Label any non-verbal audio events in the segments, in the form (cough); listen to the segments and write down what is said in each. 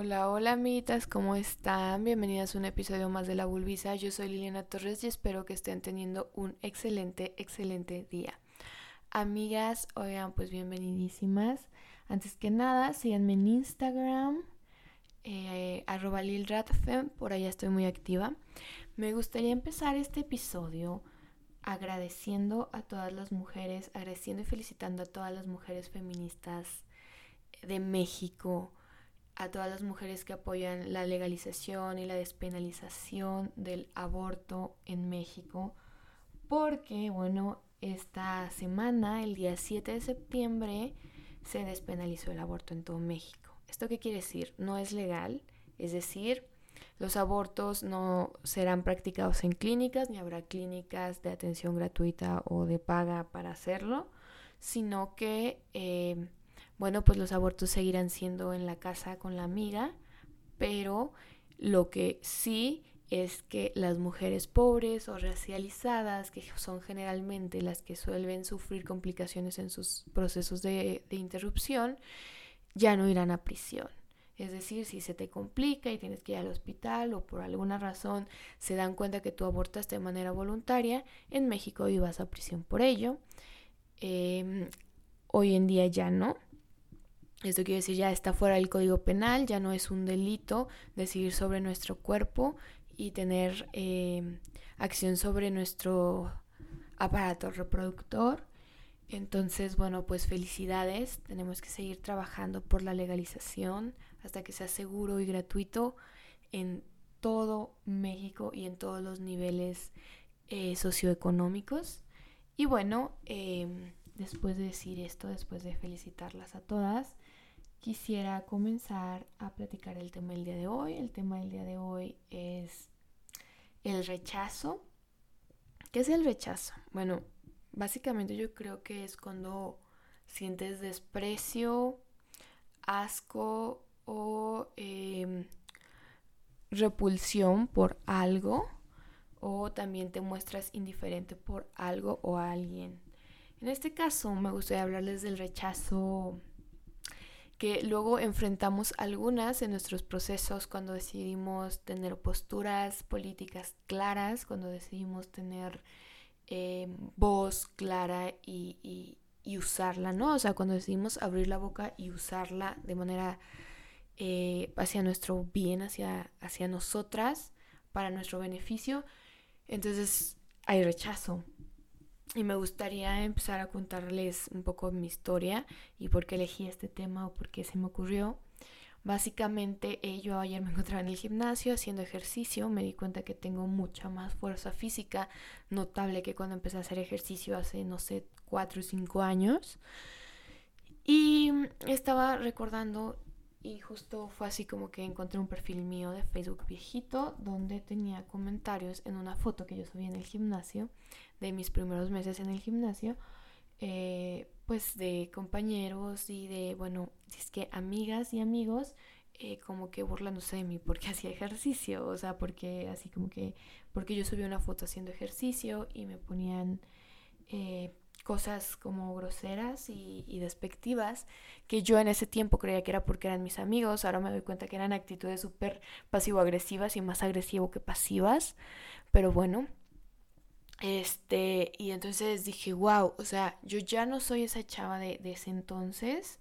Hola, hola amiguitas, ¿cómo están? Bienvenidas a un episodio más de La Bulbisa. Yo soy Liliana Torres y espero que estén teniendo un excelente, excelente día. Amigas, oigan, pues bienvenidísimas. Antes que nada, síganme en Instagram, eh, arroba lilratfem, por allá estoy muy activa. Me gustaría empezar este episodio agradeciendo a todas las mujeres, agradeciendo y felicitando a todas las mujeres feministas de México, a todas las mujeres que apoyan la legalización y la despenalización del aborto en México, porque, bueno, esta semana, el día 7 de septiembre, se despenalizó el aborto en todo México. ¿Esto qué quiere decir? No es legal, es decir, los abortos no serán practicados en clínicas, ni habrá clínicas de atención gratuita o de paga para hacerlo, sino que eh, bueno, pues los abortos seguirán siendo en la casa con la amiga, pero lo que sí es que las mujeres pobres o racializadas, que son generalmente las que suelen sufrir complicaciones en sus procesos de, interrupción, ya no irán a prisión. Es decir, si se te complica y tienes que ir al hospital o por alguna razón se dan cuenta que tú abortaste de manera voluntaria, en México ibas a prisión por ello. Em, hoy en día ya no. Esto quiere decir ya está fuera del código penal, ya no es un delito decidir sobre nuestro cuerpo y tener eh, acción sobre nuestro aparato reproductor. Entonces, bueno, pues felicidades. Tenemos que seguir trabajando por la legalización hasta que sea seguro y gratuito en todo México y en todos los niveles eh, socioeconómicos. Y bueno, em, después de decir esto, después de felicitarlas a todas, quisiera comenzar a platicar el tema del día de hoy. El tema del día de hoy es el rechazo. ¿Qué es el rechazo? Bueno, básicamente yo creo que es cuando sientes desprecio, asco o em, repulsión por algo o también te muestras indiferente por algo o alguien. En este caso me gustaría hablarles del rechazo que luego enfrentamos algunas en nuestros procesos cuando decidimos tener posturas políticas claras, cuando decidimos tener eh, voz clara y, usarla, ¿no? O sea, cuando decidimos abrir la boca y usarla de manera eh, hacia nuestro bien, hacia, hacia nosotras, para nuestro beneficio, entonces hay rechazo, y me gustaría empezar a contarles un poco mi historia y por qué elegí este tema o por qué se me ocurrió. Básicamente eh, yo ayer me encontraba en el gimnasio haciendo ejercicio, me di cuenta que tengo mucha más fuerza física, notable que cuando empecé a hacer ejercicio hace, no sé, 4 o 5 años. Y estaba recordando y justo fue así como que encontré un perfil mío de Facebook viejito donde tenía comentarios en una foto que yo subí en el gimnasio de mis primeros meses en el gimnasio, eh, pues de compañeros y de, bueno, es que amigas y amigos, eh, como que burlándose de mí porque (laughs) hacía ejercicio, o sea, porque así como que, porque yo subí una foto haciendo ejercicio y me ponían eh, cosas como groseras y, despectivas, que yo en ese tiempo creía que era porque eran mis amigos, ahora me doy cuenta que eran actitudes súper pasivo-agresivas y más agresivo que pasivas, pero bueno, este, y entonces dije, wow, o sea, yo ya no soy esa chava de, ese entonces.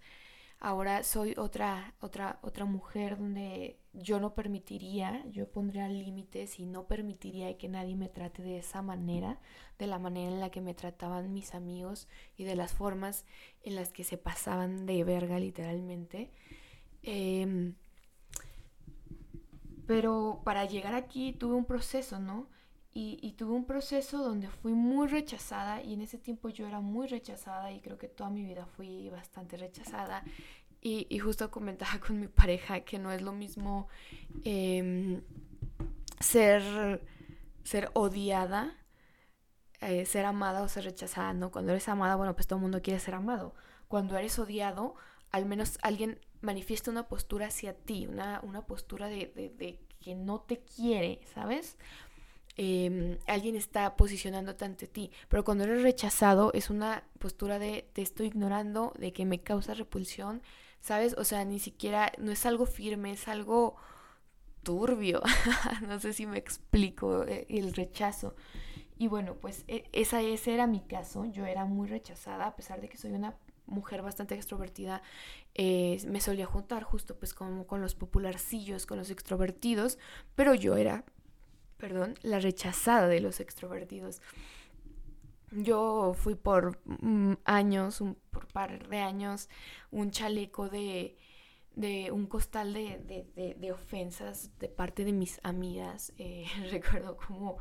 Ahora soy otra, otra, otra mujer donde yo no permitiría, yo pondría límites y no permitiría que nadie me trate de esa manera, de la manera en la que me trataban mis amigos y de las formas en las que se pasaban de verga literalmente. Em, pero para llegar aquí tuve un proceso, ¿no? Y, tuve un proceso donde fui muy rechazada y en ese tiempo yo era muy rechazada y creo que toda mi vida fui bastante rechazada. Y, justo comentaba (laughs) con mi pareja que no es lo mismo em, ser, ser odiada, eh, ser amada o ser rechazada, ¿no? Cuando eres amada, bueno, pues todo el mundo quiere ser amado. Cuando eres odiado, al menos alguien manifiesta una postura hacia ti, una, una postura de, de que no te quiere, ¿sabes? Em, alguien está posicionándote ante ti. Pero cuando eres rechazado es una postura de te estoy ignorando, de que me causa repulsión, ¿sabes? O sea, ni siquiera, no es algo firme, es algo turbio. (laughs) no sé si me explico eh, el rechazo. Y bueno, pues e, esa, ese era mi caso. Yo era muy rechazada, a pesar de que soy una mujer bastante extrovertida, eh, me solía juntar justo pues como con los popularcillos, con los extrovertidos, pero yo era, perdón, la rechazada de los extrovertidos. Yo fui por mm, años, un, par de años, un chaleco de, de un costal de, de, de, ofensas de parte de mis amigas. Eh, (laughs) recuerdo cómo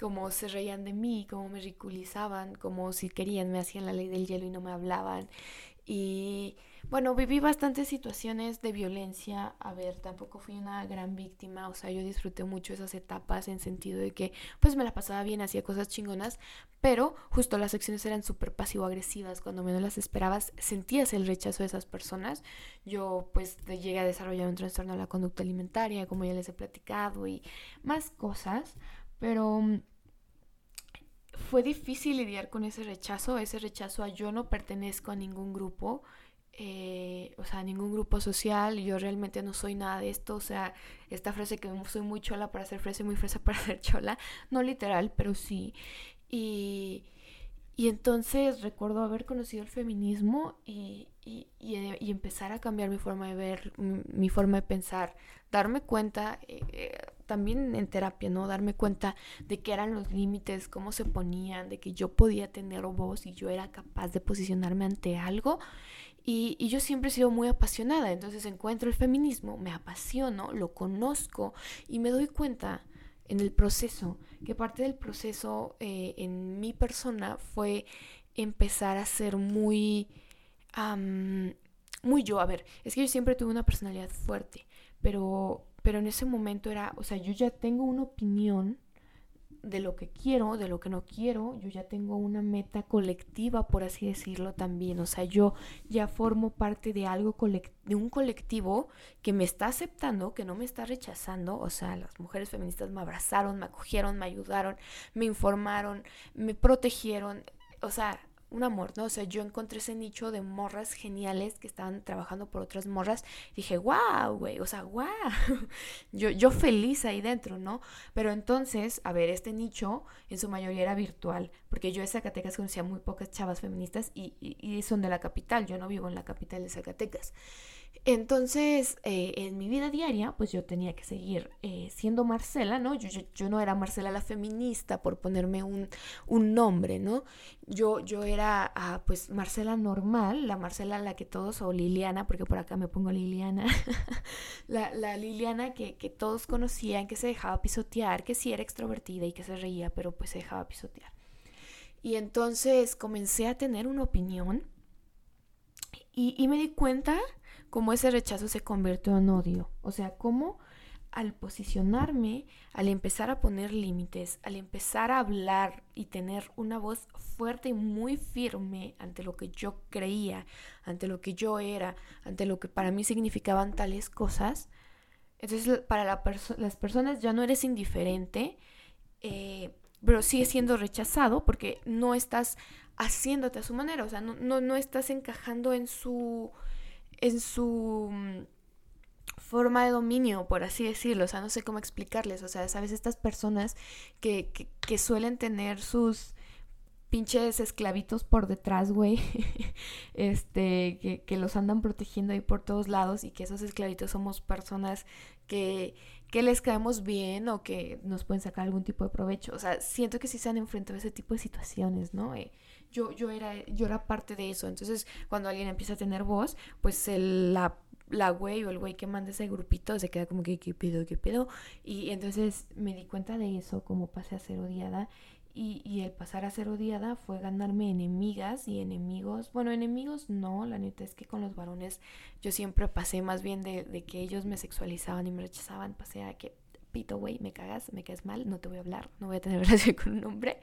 cómo se reían de mí, cómo me ridiculizaban, como si querían me hacían la ley del hielo y no me hablaban. Y bueno, viví bastantes situaciones de violencia. A ver, tampoco fui una gran víctima, o sea, yo disfruté mucho esas etapas en sentido de que pues me la pasaba bien, hacía cosas chingonas, pero justo las acciones eran súper pasivo-agresivas. Cuando menos las esperabas, sentías el rechazo de esas personas. Yo pues llegué a desarrollar un trastorno de la conducta alimentaria, como ya les he platicado, y más cosas. Pero mm, fue difícil lidiar con ese rechazo, ese rechazo a yo no pertenezco a ningún grupo, eh, o sea, ningún grupo social, yo realmente no soy nada de esto, o sea, esta frase que soy muy chola para ser fresa y muy fresa para (laughs) ser chola, no literal, pero sí. Y, y entonces recuerdo haber conocido el feminismo y, y, y, empezar a cambiar mi forma de ver, mi, forma de pensar, darme cuenta, eh, eh, también en terapia, ¿no? Darme cuenta de qué eran los límites, cómo se ponían, de que yo podía tener voz y yo era capaz de posicionarme ante algo. Y, y, yo siempre he sido muy apasionada, entonces encuentro el feminismo, me apasiono, lo conozco y me doy cuenta en el proceso, que parte del proceso eh, en mi persona fue empezar a ser muy, muy yo. A ver, es que yo siempre tuve una personalidad fuerte, pero, pero en ese momento era, o sea, yo ya tengo una opinión de lo que quiero, de lo que no quiero, yo ya tengo una meta colectiva, por así decirlo también, o sea, yo ya formo parte de algo de un colectivo que me está aceptando, que no me está rechazando, o sea, las mujeres feministas me abrazaron, me acogieron, me ayudaron, me informaron, me protegieron, o sea, un amor, ¿no? O sea, yo encontré ese nicho de morras geniales que estaban trabajando por otras morras. dije, wow, güey, o sea, wow. (laughs) yo, yo feliz ahí dentro, ¿no? Pero entonces, a ver, este nicho en su mayoría era virtual, porque yo en Zacatecas conocía muy pocas chavas feministas y, y son de la capital, yo no vivo en la capital de Zacatecas. Entonces, eh, en mi vida diaria, pues yo tenía que seguir eh, siendo Marcela, ¿no? Yo, yo, no era Marcela la feminista por ponerme un, un nombre, ¿no? Yo, yo era, ah, pues, Marcela normal, la Marcela la que todos, o Liliana, porque por acá me pongo Liliana, (laughs) la, la, Liliana que, que todos conocían, que se dejaba pisotear, que sí era extrovertida y que se reía, pero pues se dejaba pisotear. Y entonces comencé a tener una opinión y me di cuenta cómo ese rechazo se convirtió en odio. O sea, cómo al posicionarme, al empezar a poner límites, al empezar a hablar y tener una voz fuerte y muy firme ante lo que yo creía, ante lo que yo era, ante lo que para mí significaban tales cosas, entonces para las personas ya no eres indiferente, eh, pero sigue siendo rechazado porque no estás haciéndote a su manera, o sea, no, no, no estás encajando en su en su mm, forma de dominio, por así decirlo, o sea, no sé cómo explicarles, o sea, sabes, estas personas que, que, suelen tener sus pinches esclavitos por detrás, güey, (laughs) este, que, que, los andan protegiendo ahí por todos lados y que esos esclavitos somos personas que, que les caemos bien o que nos pueden sacar algún tipo de provecho, o sea, siento que sí se han enfrentado a ese tipo de situaciones, ¿no? Eh, yo, yo, era, yo era parte de eso. Entonces, cuando alguien empieza a tener voz, pues el, la, la güey o el güey que manda ese grupito se queda como que, ¿qué pedo, qué pedo? Y entonces me di cuenta de eso, como pasé a ser odiada. Y, y, el pasar a ser odiada fue ganarme enemigas y enemigos. Bueno, enemigos no, la neta es que con los varones yo siempre pasé más bien de, de que ellos me sexualizaban y me rechazaban, pasé a que pito, güey, me cagas, me caes mal, no te voy a hablar, no voy a tener (laughs) relación con un hombre.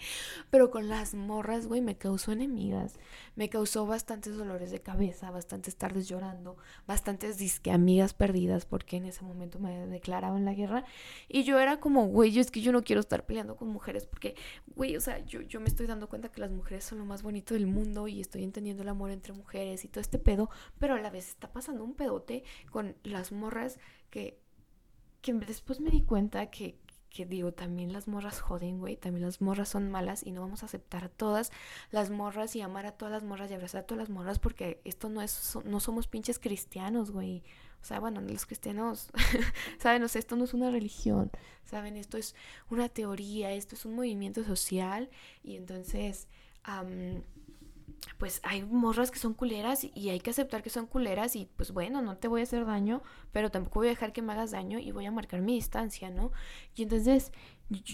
Pero con las morras, güey, me causó enemigas, me causó bastantes dolores de cabeza, bastantes tardes llorando, bastantes disque amigas perdidas, porque en ese momento me declaraban la guerra. Y yo era como, güey, es que yo no quiero estar peleando con mujeres, porque, güey, o sea, yo, yo me estoy dando cuenta que las mujeres son lo más bonito del mundo y estoy entendiendo el amor entre mujeres y todo este pedo, pero a la vez está pasando un pedote con las morras que que después me di cuenta que, que digo, también las morras joden, güey, también las morras son malas y no vamos a aceptar a todas las morras y amar a todas las morras y abrazar a todas las morras porque esto no es, no somos pinches cristianos, güey. O sea, bueno, los cristianos, (laughs) saben, o sea, esto no es una religión, saben, esto es una teoría, esto es un movimiento social y entonces pues hay morras que son culeras y hay que aceptar que son culeras y pues bueno, no te voy a hacer daño, pero tampoco voy a dejar que me hagas daño y voy a marcar mi distancia, ¿no? Y entonces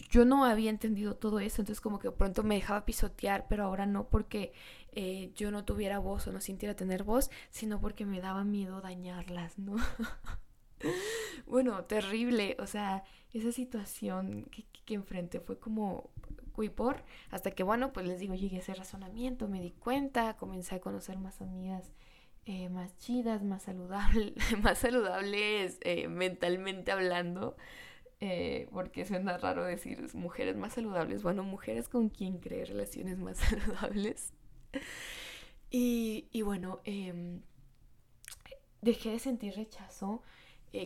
yo no había entendido todo eso, entonces como que pronto me dejaba pisotear, pero ahora no porque eh, yo no tuviera voz o no sintiera tener voz, sino porque me daba miedo dañarlas, ¿no? (laughs) bueno, terrible, o sea, esa situación que, que enfrenté fue como y por, hasta que bueno, pues les digo, llegué a ese razonamiento, me di cuenta, comencé a conocer más amigas eh, más chidas, más saludables, (laughs) más saludables eh, mentalmente hablando, eh, porque suena raro decir mujeres más saludables, bueno, mujeres con quien cree relaciones más (laughs) saludables. Y, y bueno, em, dejé de sentir rechazo,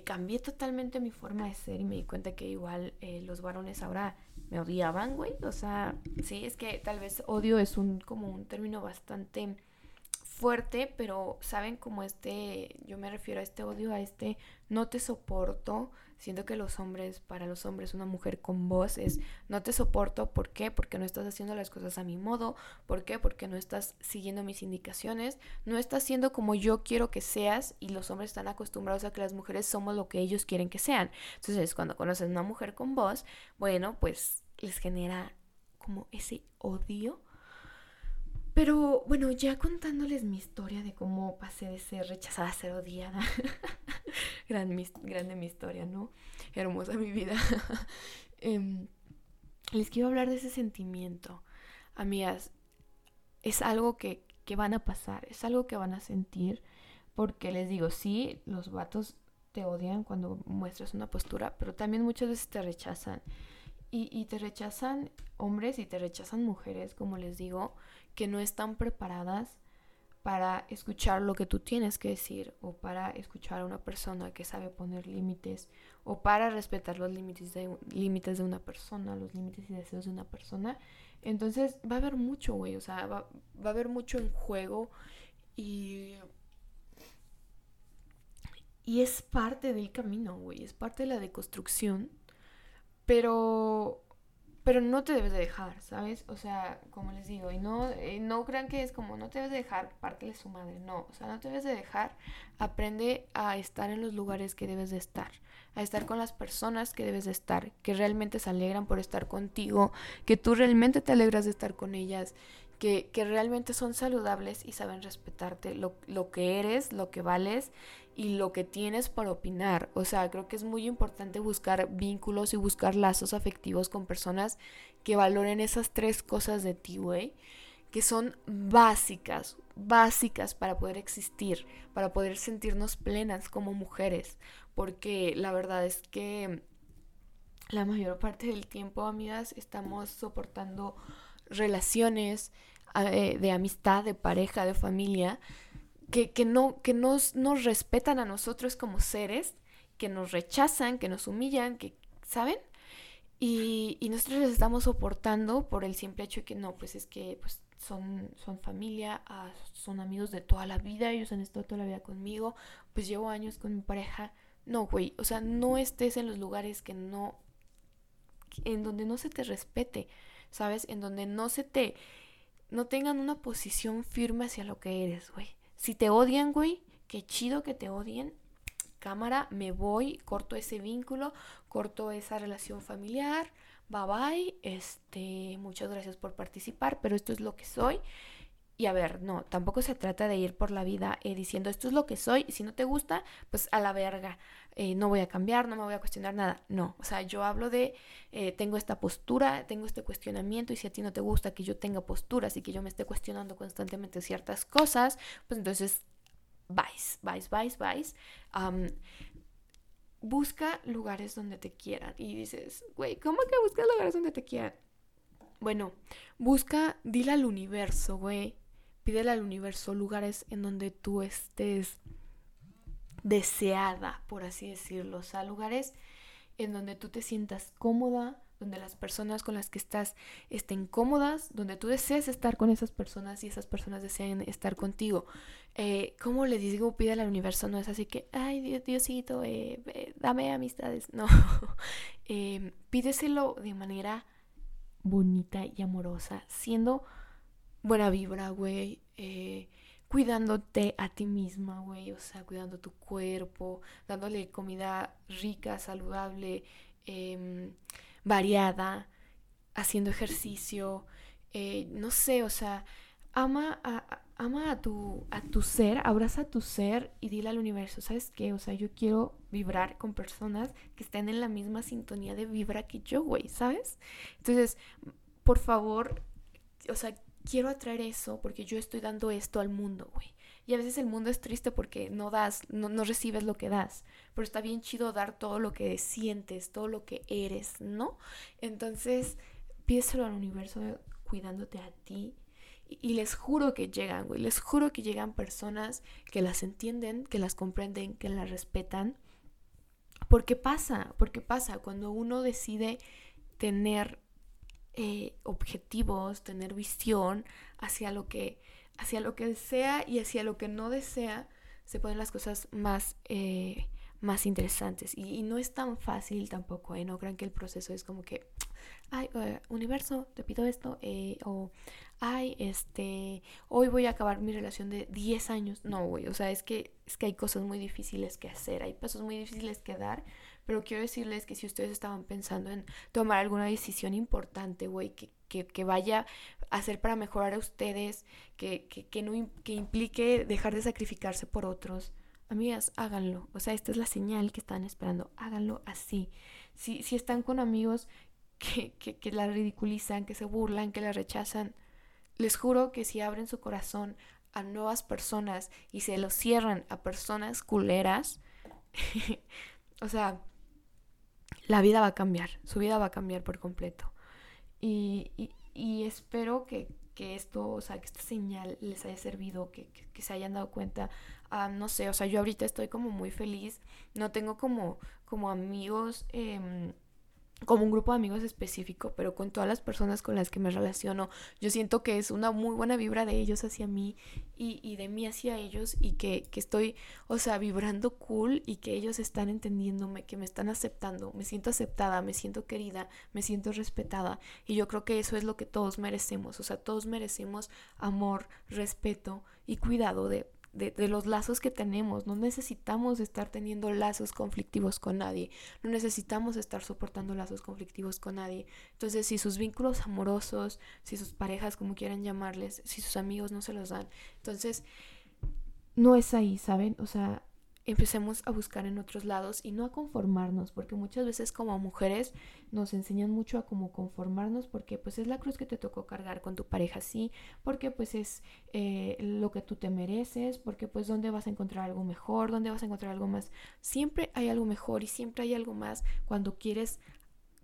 cambié totalmente mi forma de ser y me di cuenta que igual los varones ahora me odiaban, güey. O sea, sí, es que tal vez odio es un como un término bastante fuerte, pero saben como este, yo me refiero a este odio, a este no te soporto. Siento que los hombres, para los hombres, una mujer con voz es no te soporto. ¿Por qué? Porque no estás haciendo las cosas a mi modo. ¿Por qué? Porque no estás siguiendo mis indicaciones. No estás siendo como yo quiero que seas. Y los hombres están acostumbrados a que las mujeres somos lo que ellos quieren que sean. Entonces, cuando conoces a una mujer con voz, bueno, pues les genera como ese odio. Pero bueno, ya contándoles mi historia de cómo pasé de ser rechazada a ser odiada. (laughs) grande mi historia, ¿no? Hermosa mi vida. (laughs) Em, les quiero hablar de ese sentimiento. Amigas, es algo que, que van a pasar, es algo que van a sentir. Porque les digo, sí, los vatos te odian cuando muestras una postura, pero también muchas veces te rechazan. Y, y, te rechazan hombres y te rechazan mujeres, como les digo, que no están preparadas para escuchar lo que tú tienes que decir o para escuchar a una persona que sabe poner límites o para respetar los límites de, límites de una persona, los límites y deseos de una persona. Entonces va a haber mucho, güey, o sea, va, va a haber mucho en juego y... Y es parte del camino, güey, es parte de la deconstrucción pero pero no te debes de dejar, ¿sabes? O sea, como les digo, y no, eh, no crean que es como no te debes de dejar, pártele su madre, no, o sea, no te debes de dejar, aprende a estar en los lugares que debes de estar, a estar con las personas que debes de estar, que realmente se alegran por estar contigo, que tú realmente te alegras de estar con ellas, que, realmente son saludables y saben respetarte lo, lo que eres, lo que vales y lo que tienes para opinar. O sea, creo que es muy importante buscar vínculos y buscar lazos afectivos con personas que valoren esas tres cosas de ti, güey, que son básicas, básicas para poder existir, para poder sentirnos plenas como mujeres, porque la verdad es que la mayor parte del tiempo, amigas, estamos soportando relaciones eh, de amistad, de pareja, de familia, que, no, que nos, nos respetan a nosotros como seres, que nos rechazan, que nos humillan, que, ¿saben? Y, y nosotros les estamos soportando por el simple hecho de que no, pues es que pues, son, son familia, ah, son amigos de toda la vida, ellos han estado toda la vida conmigo, pues llevo años con mi pareja. No, güey, o sea, no estés en los lugares que no, en donde no se te respete, ¿sabes? En donde no se te, no tengan una posición firme hacia lo que eres, güey. Si te odian, güey, qué chido que te odien. Cámara, me voy, corto ese vínculo, corto esa relación familiar. Bye bye. Este, muchas gracias por participar, pero esto es lo que soy. Y a ver, no, tampoco se trata de ir por la vida eh, diciendo esto es lo que soy si no te gusta, pues a la verga, eh, no voy a cambiar, no me voy a cuestionar nada. No, o sea, yo hablo de eh, tengo esta postura, tengo este cuestionamiento y si a ti no te gusta que yo tenga posturas y que yo me esté cuestionando constantemente ciertas cosas, pues entonces vais, vais, vais, vais. busca lugares donde te quieran y dices, güey, ¿cómo que buscas lugares donde te quieran? Bueno, busca, dile al universo, güey, Pídele al universo lugares en donde tú estés deseada, por así decirlo. O sea, lugares en donde tú te sientas cómoda, donde las personas con las que estás estén cómodas, donde tú desees estar con esas personas y esas personas deseen estar contigo. Eh, ¿Cómo le digo? Pídele al universo, no es así que, ay, Diosito, eh, dame amistades. (laughs) No, eh, pídeselo de manera bonita y amorosa, siendo buena vibra, güey. Eh, cuidándote a ti misma, güey. O sea, cuidando tu cuerpo, dándole comida rica, saludable, em, variada, haciendo ejercicio. Eh, no sé, o sea, ama a, ama a tu, a tu ser, abraza a tu ser y dile al universo, ¿sabes qué? O sea, yo quiero vibrar con personas que estén en la misma sintonía de vibra que yo, güey, ¿sabes? Entonces, por favor, o sea, quiero atraer eso porque yo estoy dando esto al mundo, güey. Y a veces el mundo es triste porque no das, no, no, recibes lo que das. Pero está bien chido dar todo lo que sientes, todo lo que eres, ¿no? Entonces, pídeselo al universo cuidándote a ti. Y, y les juro que llegan, güey. Les juro que llegan personas que las entienden, que las comprenden, que las respetan. Porque pasa, porque pasa cuando uno decide tener eh, objetivos, tener visión hacia lo que hacia lo que desea y hacia lo que no desea, se ponen las cosas más, eh, más interesantes. Y, no es tan fácil tampoco, ¿eh? No crean que el proceso es como que, ay, universo, te pido esto, o, ay, este, hoy voy a acabar mi relación de 10 años. No, güey, o sea, es que, es que hay cosas muy difíciles que hacer, hay pasos muy difíciles que dar pero quiero decirles que si ustedes estaban pensando en tomar alguna decisión importante, güey, que, que, vaya a ser para mejorar a ustedes, que, que, no, que implique dejar de sacrificarse por otros, amigas, háganlo. O sea, esta es la señal que están esperando. Háganlo así. Si, si están con amigos que, que, que la ridiculizan, que se burlan, que la rechazan, les juro que si abren su corazón a nuevas personas y se lo cierran a personas culeras, (laughs) o sea, la vida va a cambiar, su vida va a cambiar por completo. Y, y, espero que, que, esto, o sea, que esta señal les haya servido, que, que, se hayan dado cuenta. Ah, no sé, o sea, yo ahorita estoy como muy feliz, no tengo como, como amigos. Eh, como un grupo de amigos específico, pero con todas las personas con las que me relaciono, yo siento que es una muy buena vibra de ellos hacia mí y, y de mí hacia ellos y que, que, estoy, o sea, vibrando cool y que ellos están entendiéndome, que me están aceptando, me siento aceptada, me siento querida, me siento respetada y yo creo que eso es lo que todos merecemos, o sea, todos merecemos amor, respeto y cuidado de de, los lazos que tenemos. No necesitamos estar teniendo lazos conflictivos con nadie. No necesitamos estar soportando lazos conflictivos con nadie. Entonces, si sus vínculos amorosos, si sus parejas, como quieran llamarles, si sus amigos no se los dan, entonces no es ahí, ¿saben? O sea, empecemos a buscar en otros lados y no a conformarnos, porque muchas veces como mujeres nos enseñan mucho a como conformarnos porque pues es la cruz que te tocó cargar con tu pareja, sí, porque pues es eh, lo que tú te mereces, porque pues dónde vas a encontrar algo mejor, dónde vas a encontrar algo más, siempre hay algo mejor y siempre hay algo más cuando quieres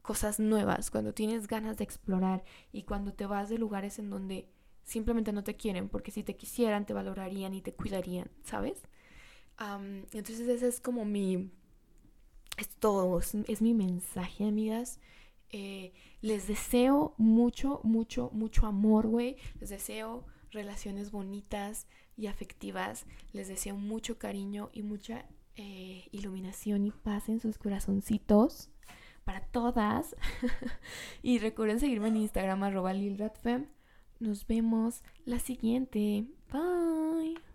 cosas nuevas, cuando tienes ganas de explorar y cuando te vas de lugares en donde simplemente no te quieren, porque si te quisieran te valorarían y te cuidarían, ¿sabes? Entonces ese es como mi... Es todo, es, mi mensaje, amigas. Eh, les deseo mucho, mucho, mucho amor, güey. Les deseo relaciones bonitas y afectivas. Les deseo mucho cariño y mucha eh, iluminación y paz en sus corazoncitos. Para todas. (laughs) y recuerden seguirme en Instagram arroba lilratfem. Nos vemos la siguiente. Bye.